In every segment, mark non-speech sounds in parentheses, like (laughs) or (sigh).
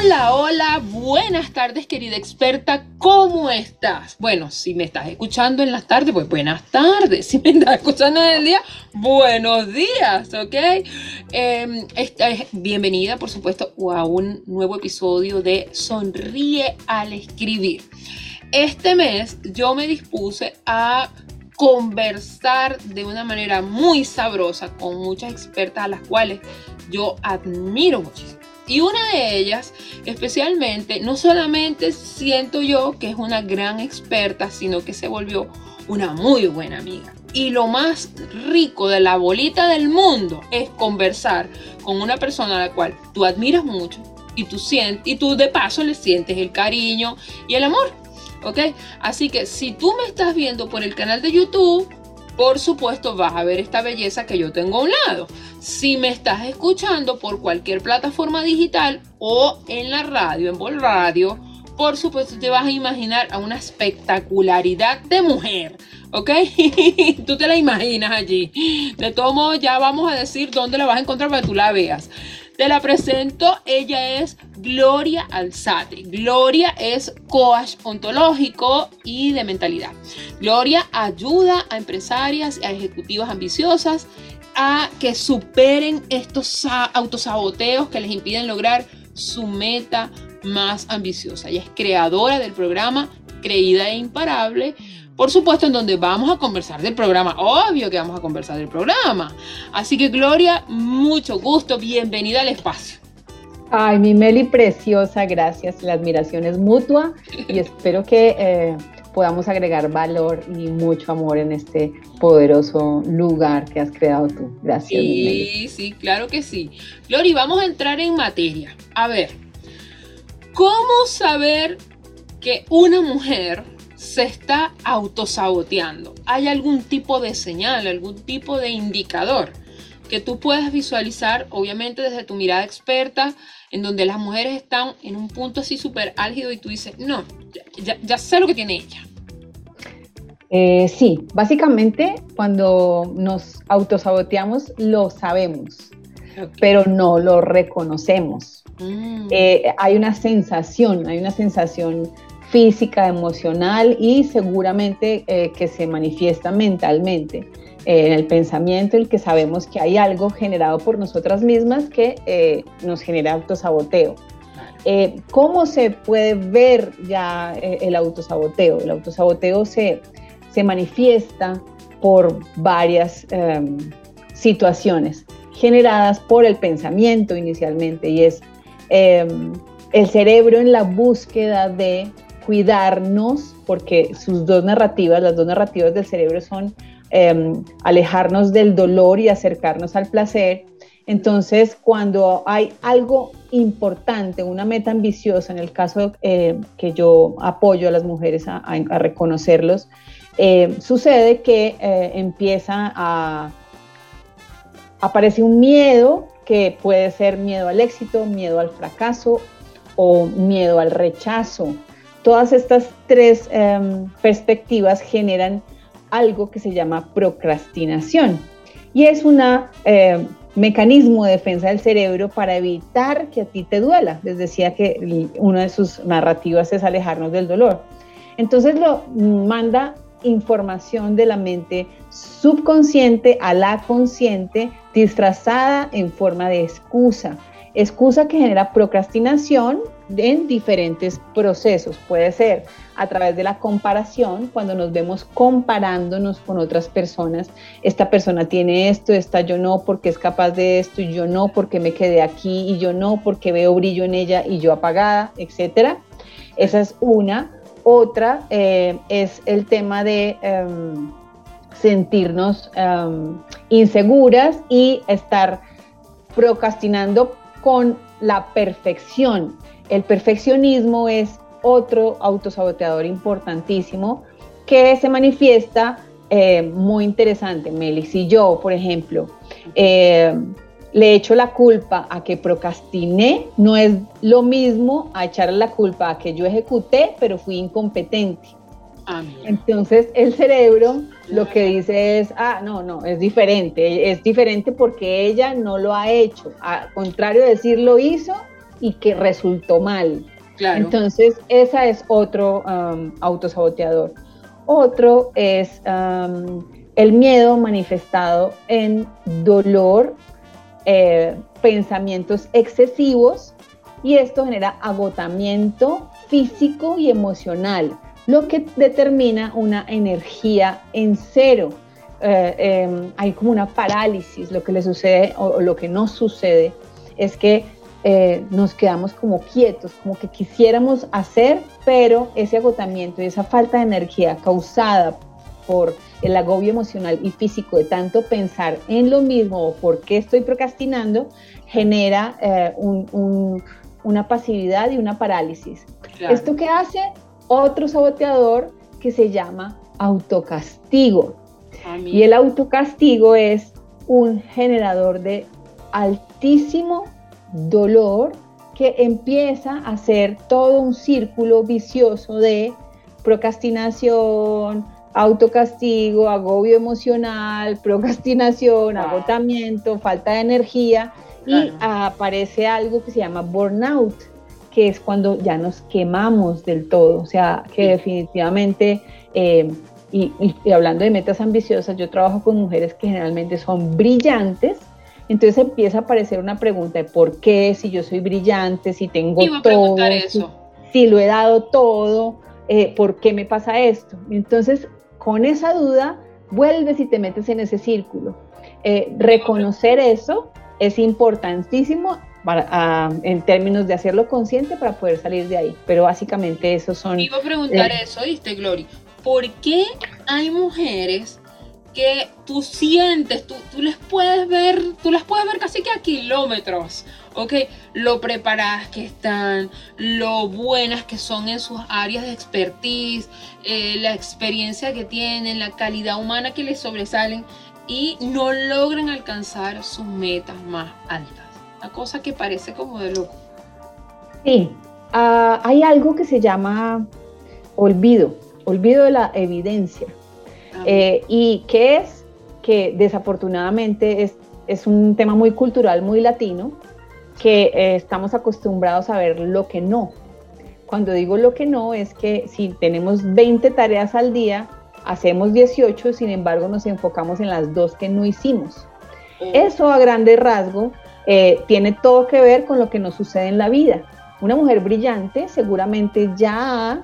Hola, hola, buenas tardes querida experta, ¿cómo estás? Bueno, si me estás escuchando en las tardes, pues buenas tardes. (laughs) Si me estás escuchando en el día, buenos días, ¿ok? Eh, esta es bienvenida, por supuesto, a un nuevo episodio de Sonríe al escribir. Este mes yo me dispuse a conversar de una manera muy sabrosa con muchas expertas a las cuales yo admiro muchísimo. Y una de ellas, especialmente, no solamente siento yo que es una gran experta, sino que se volvió una muy buena amiga. Y lo más rico de la bolita del mundo es conversar con una persona a la cual tú admiras mucho y tú, sientes, y tú de paso le sientes el cariño y el amor. ¿ok? Así que si tú me estás viendo por el canal de YouTube, por supuesto vas a ver esta belleza que yo tengo a un lado. Si me estás escuchando por cualquier plataforma digital o en la radio, en Vol Radio, por supuesto te vas a imaginar a una espectacularidad de mujer, ¿ok? (laughs) tú te la imaginas allí. De todo modo, ya vamos a decir dónde la vas a encontrar para que tú la veas. Te la presento, ella es Gloria Alzate. Gloria es coach ontológico y de mentalidad. Gloria ayuda a empresarias y a ejecutivas ambiciosas a que superen estos autosaboteos que les impiden lograr su meta más ambiciosa. Ella es creadora del programa Creída e Imparable por supuesto, en donde vamos a conversar del programa. Obvio que vamos a conversar del programa. Así que, Gloria, mucho gusto. Bienvenida al espacio. Ay, mi Meli preciosa, gracias. La admiración es mutua y (laughs) espero que eh, podamos agregar valor y mucho amor en este poderoso lugar que has creado tú. Gracias. Sí, sí, claro que sí. Gloria, vamos a entrar en materia. A ver, ¿cómo saber que una mujer se está autosaboteando. ¿Hay algún tipo de señal, algún tipo de indicador que tú puedas visualizar, obviamente desde tu mirada experta, en donde las mujeres están en un punto así súper álgido y tú dices, no, ya, sé lo que tiene ella? Eh, sí, básicamente cuando nos autosaboteamos lo sabemos, pero no lo reconocemos. Mm. Eh, hay una sensación, hay una sensación física, emocional y seguramente eh, que se manifiesta mentalmente eh, en el pensamiento, el que sabemos que hay algo generado por nosotras mismas que eh, nos genera autosaboteo. ¿Cómo se puede ver ya el autosaboteo? El autosaboteo se, se manifiesta por varias em, situaciones generadas por el pensamiento inicialmente y es em, el cerebro en la búsqueda de cuidarnos, porque sus dos narrativas, las dos narrativas del cerebro son em, alejarnos del dolor y acercarnos al placer. Entonces, cuando hay algo importante, una meta ambiciosa, en el caso eh, que yo apoyo a las mujeres a, reconocerlos, eh, sucede que eh, empieza a aparece un miedo que puede ser miedo al éxito, miedo al fracaso o miedo al rechazo. Todas estas tres em, perspectivas generan algo que se llama procrastinación y es un em, mecanismo de defensa del cerebro para evitar que a ti te duela. Les decía que una de sus narrativas es alejarnos del dolor. Entonces lo manda información de la mente subconsciente a la consciente disfrazada en forma de excusa. Excusa que genera procrastinación en diferentes procesos. Puede ser a través de la comparación, cuando nos vemos comparándonos con otras personas. Esta persona tiene esto, esta yo no, porque es capaz de esto, y yo no, porque me quedé aquí, y yo no, porque veo brillo en ella y yo apagada, etc. Esa es una. Otra eh, es el tema de em, sentirnos em, inseguras y estar procrastinando con la perfección. El perfeccionismo es otro autosaboteador importantísimo que se manifiesta eh, muy interesante, Meli. Si yo, por ejemplo, eh, le echo la culpa a que procrastiné, no es lo mismo a echarle la culpa a que yo ejecuté, pero fui incompetente. Ah, Entonces el cerebro lo que dice es, ah, no, no, es diferente, es diferente porque ella no lo ha hecho, al contrario de decir lo hizo y que resultó mal. Entonces, esa es otro um, autosaboteador. Otro es um, el miedo manifestado en dolor, eh, pensamientos excesivos y esto genera agotamiento físico y emocional, lo que determina una energía en cero. Eh, em, hay como una parálisis, lo que le sucede o lo que no sucede es que eh, nos quedamos como quietos, como que quisiéramos hacer, pero ese agotamiento y esa falta de energía causada por el agobio emocional y físico de tanto pensar en lo mismo o por qué estoy procrastinando, genera eh, una pasividad y una parálisis. ¿Esto qué hace? Otro saboteador que se llama autocastigo. Y el autocastigo es un generador de altísimo dolor que empieza a ser todo un círculo vicioso de procrastinación, autocastigo, agobio emocional, (laughs) procrastinación, agotamiento, falta de energía. Y aparece algo que se llama burnout, que es cuando ya nos quemamos del todo, o sea, que definitivamente, eh, y, y hablando de metas ambiciosas, yo trabajo con mujeres que generalmente son brillantes, entonces empieza a aparecer una pregunta de por qué, si yo soy brillante, si tengo todo, Si, lo he dado todo, eh, ¿por qué me pasa esto? Entonces, con esa duda, vuelves y te metes en ese círculo. Eh, reconocer eso es importantísimo para, en términos de hacerlo consciente para poder salir de ahí. Pero básicamente esos son... Iba a preguntar eh, eso, ¿viste, Glory? ¿Por qué hay mujeres que tú sientes, tú, tú, les puedes ver, tú las puedes ver casi que a kilómetros, ¿ok? Lo preparadas que están, lo buenas que son en sus áreas de expertise, eh, la experiencia que tienen, la calidad humana que les sobresalen y no logran alcanzar sus metas más altas. Una cosa que parece como de loco. Sí, ah, hay algo que se llama olvido, olvido de la evidencia. Eh, y que es que desafortunadamente es, es, un tema muy cultural, muy latino, que eh, estamos acostumbrados a ver lo que no. Cuando digo lo que no es que si tenemos 20 tareas al día, hacemos 18, sin embargo nos enfocamos en las dos que no hicimos. Eso a grande rasgo eh, tiene todo que ver con lo que nos sucede en la vida. Una mujer brillante seguramente ya ha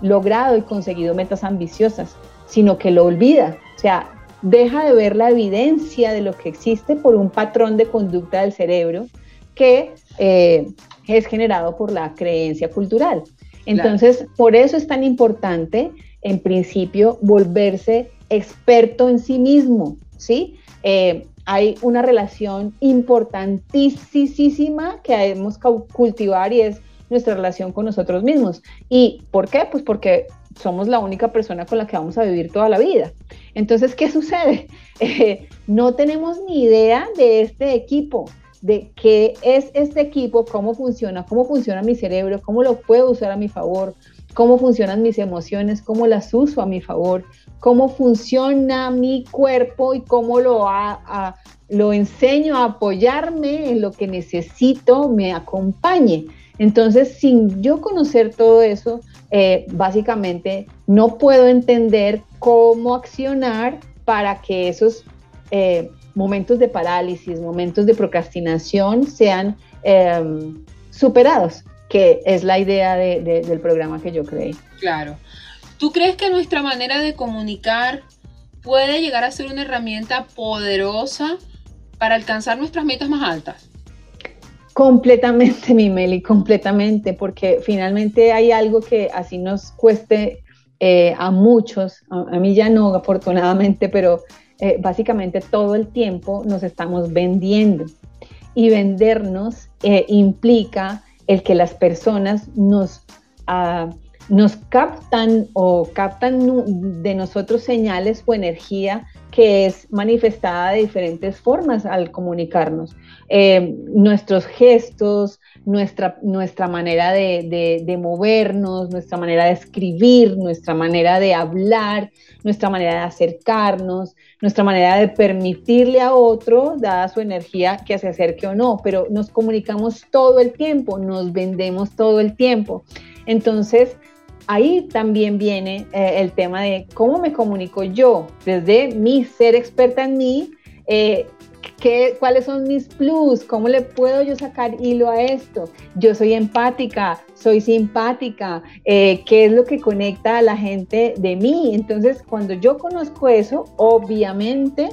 logrado y conseguido metas ambiciosas, sino que lo olvida. O sea, deja de ver la evidencia de lo que existe por un patrón de conducta del cerebro que eh, es generado por la creencia cultural. Entonces, por eso es tan importante, en principio, volverse experto en sí mismo, ¿sí? Eh, hay una relación importantísima que debemos cultivar y es nuestra relación con nosotros mismos. ¿Y por qué? Pues porque somos la única persona con la que vamos a vivir toda la vida. Entonces, ¿qué (laughs) sucede? Eh, no tenemos ni idea de este equipo, de qué es este equipo, cómo funciona, cómo funciona mi cerebro, cómo lo puedo usar a mi favor, cómo funcionan mis emociones, cómo las uso a mi favor, cómo funciona mi cuerpo y cómo lo, enseño a apoyarme en lo que necesito, me acompañe. Entonces, sin yo conocer todo eso, eh, básicamente no puedo entender cómo accionar para que esos eh, momentos de parálisis, momentos de procrastinación sean em, superados, que es la idea del programa que yo creé. Claro. ¿Tú crees que nuestra manera de comunicar puede llegar a ser una herramienta poderosa para alcanzar nuestras metas más altas? Completamente, (laughs) mi Meli, completamente, porque finalmente hay algo que así nos cueste eh, a muchos, a, mí ya no, afortunadamente, pero eh, básicamente todo el tiempo nos estamos vendiendo. Y vendernos eh, implica el que las personas nos, ah, nos captan o captan de nosotros señales o energía que es manifestada de diferentes formas al comunicarnos. Eh, nuestros gestos, nuestra, nuestra manera de, de, movernos, nuestra manera de escribir, nuestra manera de hablar, nuestra manera de acercarnos, nuestra manera de permitirle a otro, dada su energía, que se acerque o no, pero nos comunicamos todo el tiempo, nos vendemos todo el tiempo. Entonces, ahí también viene eh, el tema de cómo me comunico yo desde mi ser experta en mí, eh, ¿qué, cuáles son mis plus, cómo le puedo yo sacar hilo a esto. Yo soy empática, soy simpática, eh, qué es lo que conecta a la gente de mí. Entonces, cuando yo conozco eso, obviamente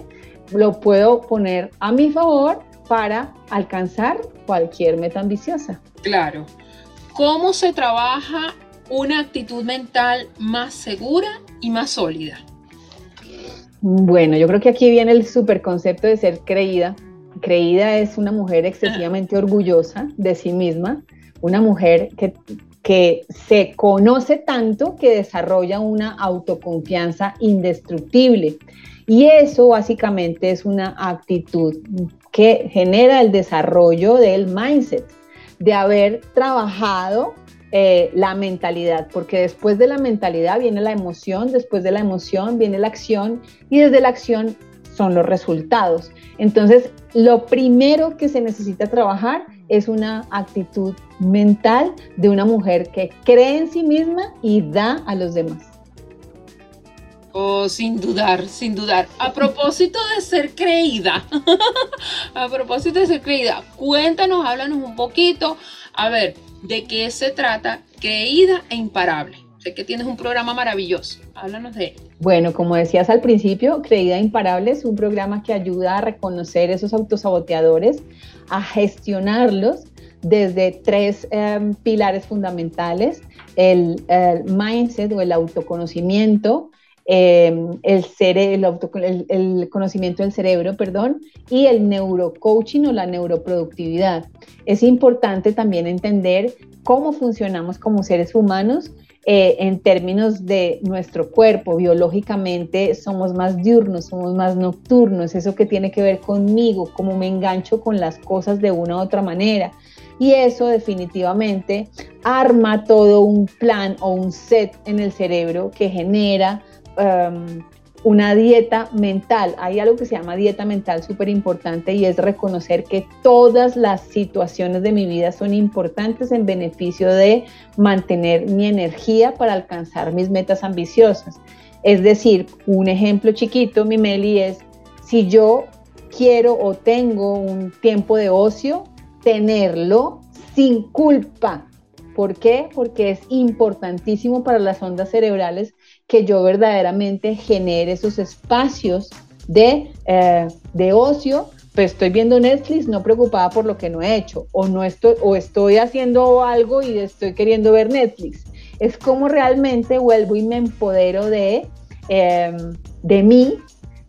lo puedo poner a mi favor para alcanzar cualquier meta ambiciosa. Claro. ¿Cómo se trabaja una actitud mental más segura y más sólida? Bueno, yo creo que aquí viene el super concepto de ser creída. Creída es una mujer excesivamente orgullosa de sí misma, una mujer que, que se conoce tanto que desarrolla una autoconfianza indestructible. Y eso básicamente es una actitud que genera el desarrollo del mindset, de haber trabajado eh, la mentalidad, porque después de la mentalidad viene la emoción, después de la emoción viene la acción y desde la acción son los resultados. Entonces, lo primero que se necesita trabajar es una actitud mental de una mujer que cree en sí misma y da a los demás. Oh, sin dudar, sin dudar. A propósito de ser creída, (laughs) a propósito de ser creída, cuéntanos, háblanos un poquito. A ver, ¿De qué se trata Creída e Imparable? Sé que tienes un programa maravilloso. Háblanos de él. Bueno, como decías al principio, Creída e Imparable es un programa que ayuda a reconocer esos autosaboteadores, a gestionarlos desde tres em, pilares fundamentales, el, mindset o el autoconocimiento, em, el, el, el, conocimiento del cerebro, perdón, y el neurocoaching o la neuroproductividad. Es importante también entender cómo funcionamos como seres humanos eh, en términos de nuestro cuerpo. Biológicamente somos más diurnos, somos más nocturnos, eso que tiene que ver conmigo, cómo me engancho con las cosas de una u otra manera. Y eso definitivamente arma todo un plan o un set en el cerebro que genera um, una dieta mental. Hay algo que se llama dieta mental súper importante y es reconocer que todas las situaciones de mi vida son importantes en beneficio de mantener mi energía para alcanzar mis metas ambiciosas. Es decir, un ejemplo chiquito, mi Meli, es si yo quiero o tengo un tiempo de ocio, tenerlo sin culpa. ¿Por qué? Porque es importantísimo para las ondas cerebrales que yo verdaderamente genere esos espacios de, eh, de ocio, pues estoy viendo Netflix no preocupada por lo que no he hecho, o, no estoy, o estoy haciendo algo y estoy queriendo ver Netflix. Es como realmente vuelvo y me empodero de, em, de mí,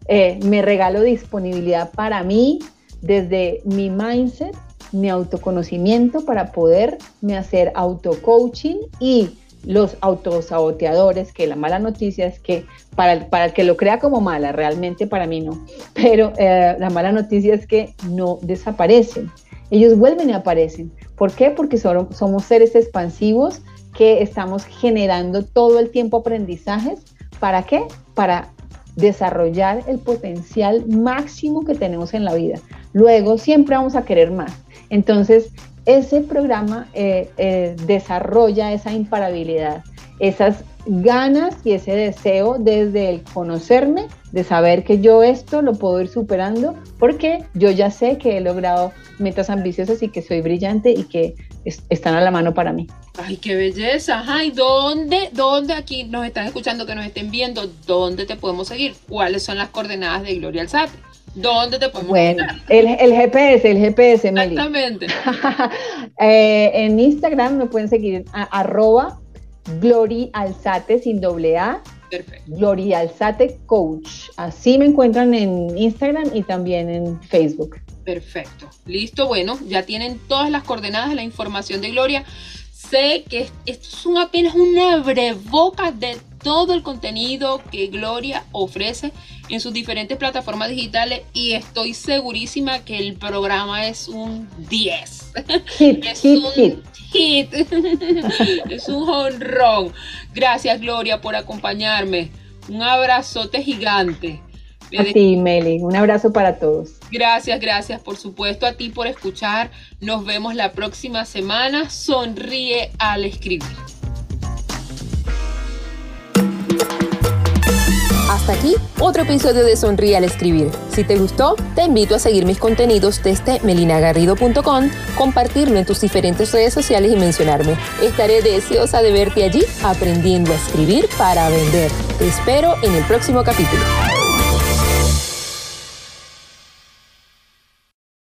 eh, me regalo disponibilidad para mí desde mi mindset, mi autoconocimiento para poderme hacer auto-coaching y los autosaboteadores, que la mala noticia es que para el, para el que lo crea como mala, realmente para mí no, pero eh, la mala noticia es que no desaparecen, ellos vuelven y aparecen. ¿Por qué? Porque somos seres expansivos que estamos generando todo el tiempo aprendizajes. ¿Para qué? Para desarrollar el potencial máximo que tenemos en la vida. Luego siempre vamos a querer más. Entonces, ese programa eh, eh, desarrolla esa imparabilidad, esas ganas y ese deseo desde el conocerme, de saber que yo esto lo puedo ir superando, porque yo ya sé que he logrado metas ambiciosas y que soy brillante y que están a la mano para mí. Ay, qué belleza. Ay, ¿dónde, dónde aquí nos están escuchando, que nos estén viendo, dónde te podemos seguir? ¿Cuáles son las coordenadas de Gloria Alzate? ¿Dónde te podemos Bueno, el, el, GPS, el GPS, Exactamente. (laughs) Eh, en Instagram me pueden seguir a, arroba glorialzate sin doble A. Perfecto. Glorialzate Coach. Así me encuentran en Instagram y también en Facebook. Perfecto. Listo, bueno, ya tienen todas las coordenadas de la información de Gloria. sé que esto es un, apenas una breboca de todo el contenido que Gloria ofrece en sus diferentes plataformas digitales y estoy segurísima que el programa es un 10. (laughs) es un hit. (laughs) es un honrón. Gracias Gloria por acompañarme. Un abrazote gigante. A ti, Meli. Un abrazo para todos. Gracias, gracias, por supuesto, a ti por escuchar. Nos vemos la próxima semana. Sonríe al escribir. Hasta aquí otro episodio de Sonríe al Escribir. Si te gustó, te invito a seguir mis contenidos desde melinagarrido.com, compartirlo en tus diferentes redes sociales y mencionarme. Estaré deseosa de verte allí aprendiendo a escribir para vender. Te espero en el próximo capítulo.